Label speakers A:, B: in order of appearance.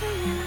A: for you